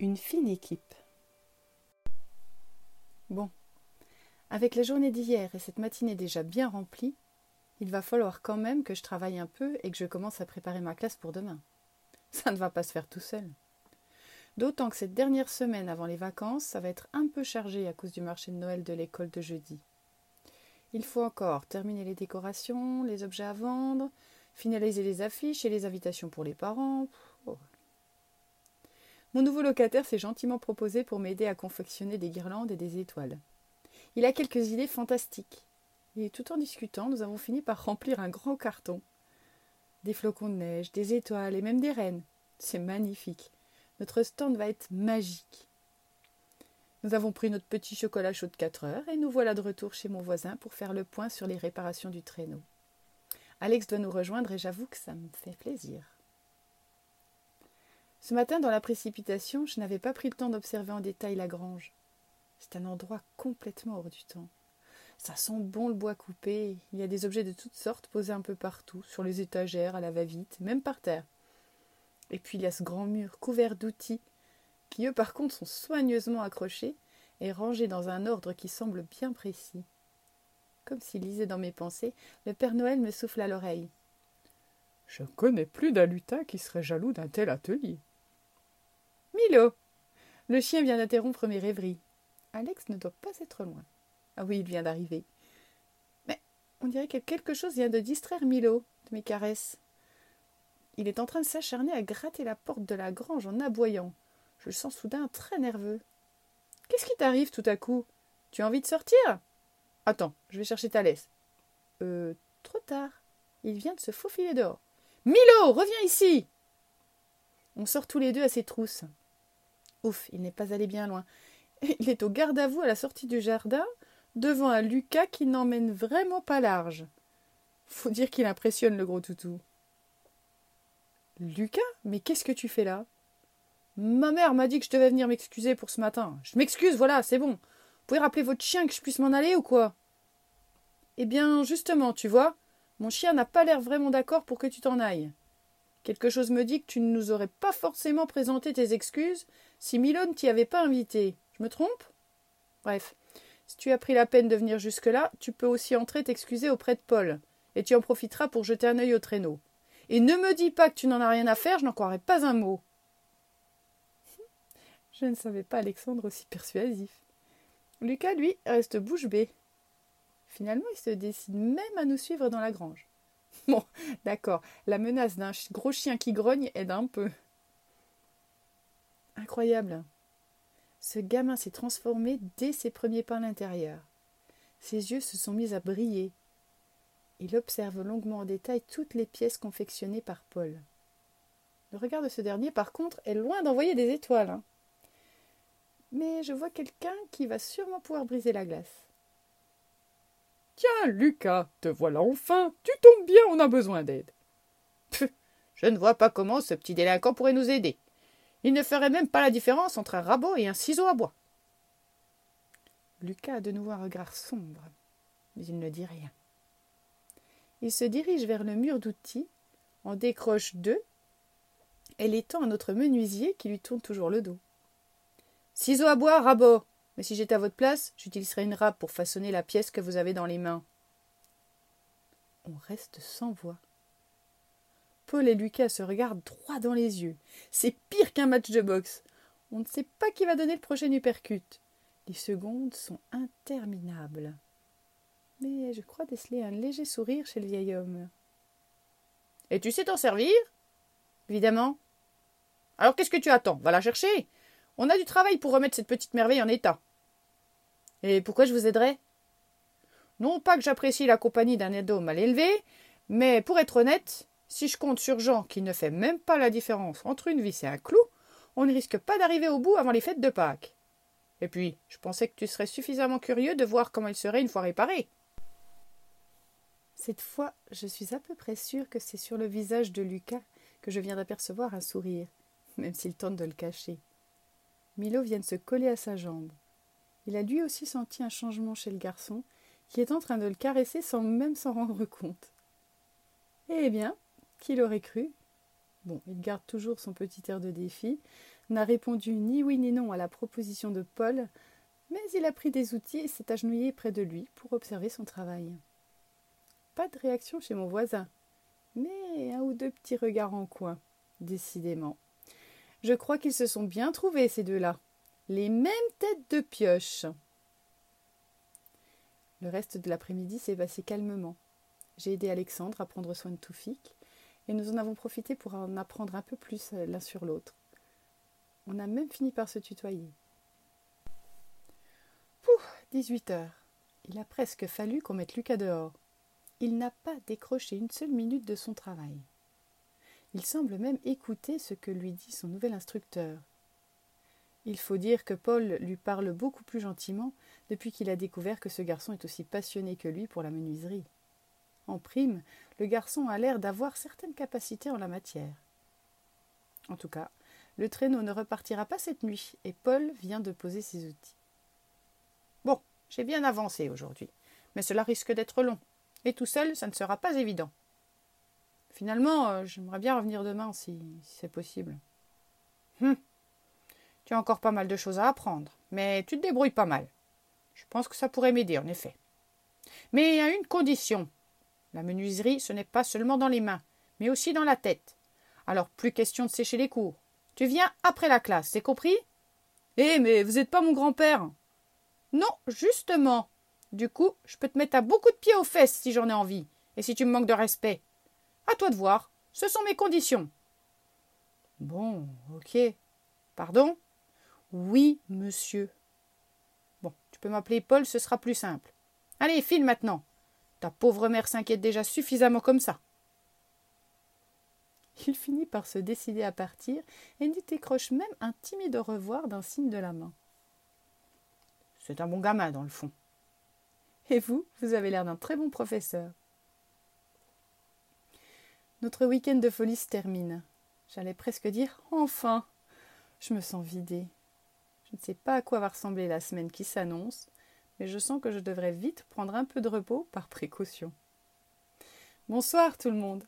Une fine équipe. Bon, avec la journée d'hier et cette matinée déjà bien remplie, il va falloir quand même que je travaille un peu et que je commence à préparer ma classe pour demain. Ça ne va pas se faire tout seul. D'autant que cette dernière semaine avant les vacances, ça va être un peu chargé à cause du marché de Noël de l'école de jeudi. Il faut encore terminer les décorations, les objets à vendre, finaliser les affiches et les invitations pour les parents. Mon nouveau locataire s'est gentiment proposé pour m'aider à confectionner des guirlandes et des étoiles. Il a quelques idées fantastiques. Et tout en discutant, nous avons fini par remplir un grand carton. Des flocons de neige, des étoiles et même des rennes. C'est magnifique. Notre stand va être magique. Nous avons pris notre petit chocolat chaud de 4 heures et nous voilà de retour chez mon voisin pour faire le point sur les réparations du traîneau. Alex doit nous rejoindre et j'avoue que ça me fait plaisir. Ce matin, dans la précipitation, je n'avais pas pris le temps d'observer en détail la grange. C'est un endroit complètement hors du temps. Ça sent bon le bois coupé. Il y a des objets de toutes sortes posés un peu partout, sur les étagères, à la va-vite, même par terre. Et puis il y a ce grand mur couvert d'outils, qui eux par contre sont soigneusement accrochés et rangés dans un ordre qui semble bien précis. Comme s'il lisait dans mes pensées, le Père Noël me souffle à l'oreille. Je ne connais plus d'un qui serait jaloux d'un tel atelier. Milo Le chien vient d'interrompre mes rêveries. Alex ne doit pas être loin. Ah oui, il vient d'arriver. Mais on dirait que quelque chose vient de distraire Milo de mes caresses. Il est en train de s'acharner à gratter la porte de la grange en aboyant. Je le sens soudain très nerveux. Qu'est-ce qui t'arrive tout à coup? Tu as envie de sortir? Attends, je vais chercher Thalès. Euh, trop tard. Il vient de se faufiler dehors. Milo, reviens ici On sort tous les deux à ses trousses. Ouf, il n'est pas allé bien loin. Il est au garde à vous à la sortie du jardin, devant un Lucas qui n'emmène vraiment pas large. Faut dire qu'il impressionne le gros toutou. Lucas Mais qu'est-ce que tu fais là? Ma mère m'a dit que je devais venir m'excuser pour ce matin. Je m'excuse, voilà, c'est bon. Vous pouvez rappeler votre chien que je puisse m'en aller ou quoi? Eh bien, justement, tu vois, mon chien n'a pas l'air vraiment d'accord pour que tu t'en ailles. Quelque chose me dit que tu ne nous aurais pas forcément présenté tes excuses si Milo ne t'y avait pas invité. Je me trompe? Bref, si tu as pris la peine de venir jusque-là, tu peux aussi entrer t'excuser auprès de Paul, et tu en profiteras pour jeter un œil au traîneau. Et ne me dis pas que tu n'en as rien à faire, je n'en croirai pas un mot. Je ne savais pas Alexandre aussi persuasif. Lucas, lui, reste bouche bée. Finalement, il se décide même à nous suivre dans la grange. Bon, d'accord, la menace d'un gros chien qui grogne aide un peu. Incroyable. Ce gamin s'est transformé dès ses premiers pas à l'intérieur. Ses yeux se sont mis à briller. Il observe longuement en détail toutes les pièces confectionnées par Paul. Le regard de ce dernier, par contre, est loin d'envoyer des étoiles. Hein. Mais je vois quelqu'un qui va sûrement pouvoir briser la glace. Tiens, Lucas, te voilà enfin. Tu tombes bien, on a besoin d'aide. Je ne vois pas comment ce petit délinquant pourrait nous aider. Il ne ferait même pas la différence entre un rabot et un ciseau à bois. Lucas a de nouveau un regard sombre, mais il ne dit rien. Il se dirige vers le mur d'outils, en décroche deux, et l'étend à notre menuisier qui lui tourne toujours le dos. Ciseaux à bois, rabot. Mais si j'étais à votre place, j'utiliserais une râpe pour façonner la pièce que vous avez dans les mains. On reste sans voix. Paul et Lucas se regardent droit dans les yeux. C'est pire qu'un match de boxe. On ne sait pas qui va donner le prochain uppercut. Les secondes sont interminables. Mais je crois déceler un léger sourire chez le vieil homme. Et tu sais t'en servir? Évidemment. Alors qu'est-ce que tu attends? Va la chercher. On a du travail pour remettre cette petite merveille en état. Et pourquoi je vous aiderais Non pas que j'apprécie la compagnie d'un ado mal élevé, mais pour être honnête, si je compte sur Jean qui ne fait même pas la différence entre une vis et un clou, on ne risque pas d'arriver au bout avant les fêtes de Pâques. Et puis, je pensais que tu serais suffisamment curieux de voir comment il serait une fois réparé. Cette fois, je suis à peu près sûre que c'est sur le visage de Lucas que je viens d'apercevoir un sourire, même s'il tente de le cacher. Milo vient de se coller à sa jambe. Il a lui aussi senti un changement chez le garçon, qui est en train de le caresser sans même s'en rendre compte. Eh bien, qui l'aurait cru? Bon, il garde toujours son petit air de défi, n'a répondu ni oui ni non à la proposition de Paul, mais il a pris des outils et s'est agenouillé près de lui pour observer son travail. Pas de réaction chez mon voisin, mais un ou deux petits regards en coin, décidément. Je crois qu'ils se sont bien trouvés, ces deux-là. Les mêmes têtes de pioche. Le reste de l'après-midi s'est passé calmement. J'ai aidé Alexandre à prendre soin de Toufik, et nous en avons profité pour en apprendre un peu plus l'un sur l'autre. On a même fini par se tutoyer. Pouf, 18 heures. Il a presque fallu qu'on mette Lucas dehors. Il n'a pas décroché une seule minute de son travail. Il semble même écouter ce que lui dit son nouvel instructeur. Il faut dire que Paul lui parle beaucoup plus gentiment depuis qu'il a découvert que ce garçon est aussi passionné que lui pour la menuiserie. En prime, le garçon a l'air d'avoir certaines capacités en la matière. En tout cas, le traîneau ne repartira pas cette nuit et Paul vient de poser ses outils. Bon, j'ai bien avancé aujourd'hui, mais cela risque d'être long, et tout seul, ça ne sera pas évident. Finalement, euh, j'aimerais bien revenir demain si, c'est possible. Hum. Tu as encore pas mal de choses à apprendre, mais tu te débrouilles pas mal. Je pense que ça pourrait m'aider, en effet. Mais à une condition. La menuiserie, ce n'est pas seulement dans les mains, mais aussi dans la tête. Alors plus question de sécher les cours. Tu viens après la classe, c'est compris? Eh, mais vous n'êtes pas mon grand-père Non, justement. Du coup, je peux te mettre à beaucoup de pieds aux fesses si j'en ai envie, et si tu me manques de respect. À toi de voir. Ce sont mes conditions. Bon, ok. Pardon? Oui, monsieur. Bon, tu peux m'appeler Paul, ce sera plus simple. Allez, file maintenant. Ta pauvre mère s'inquiète déjà suffisamment comme ça. Il finit par se décider à partir et n'y décroche même un timide au revoir d'un signe de la main. C'est un bon gamin, dans le fond. Et vous, vous avez l'air d'un très bon professeur. Notre week-end de folie se termine. J'allais presque dire enfin. Je me sens vidée. Je ne sais pas à quoi va ressembler la semaine qui s'annonce, mais je sens que je devrais vite prendre un peu de repos par précaution. Bonsoir tout le monde.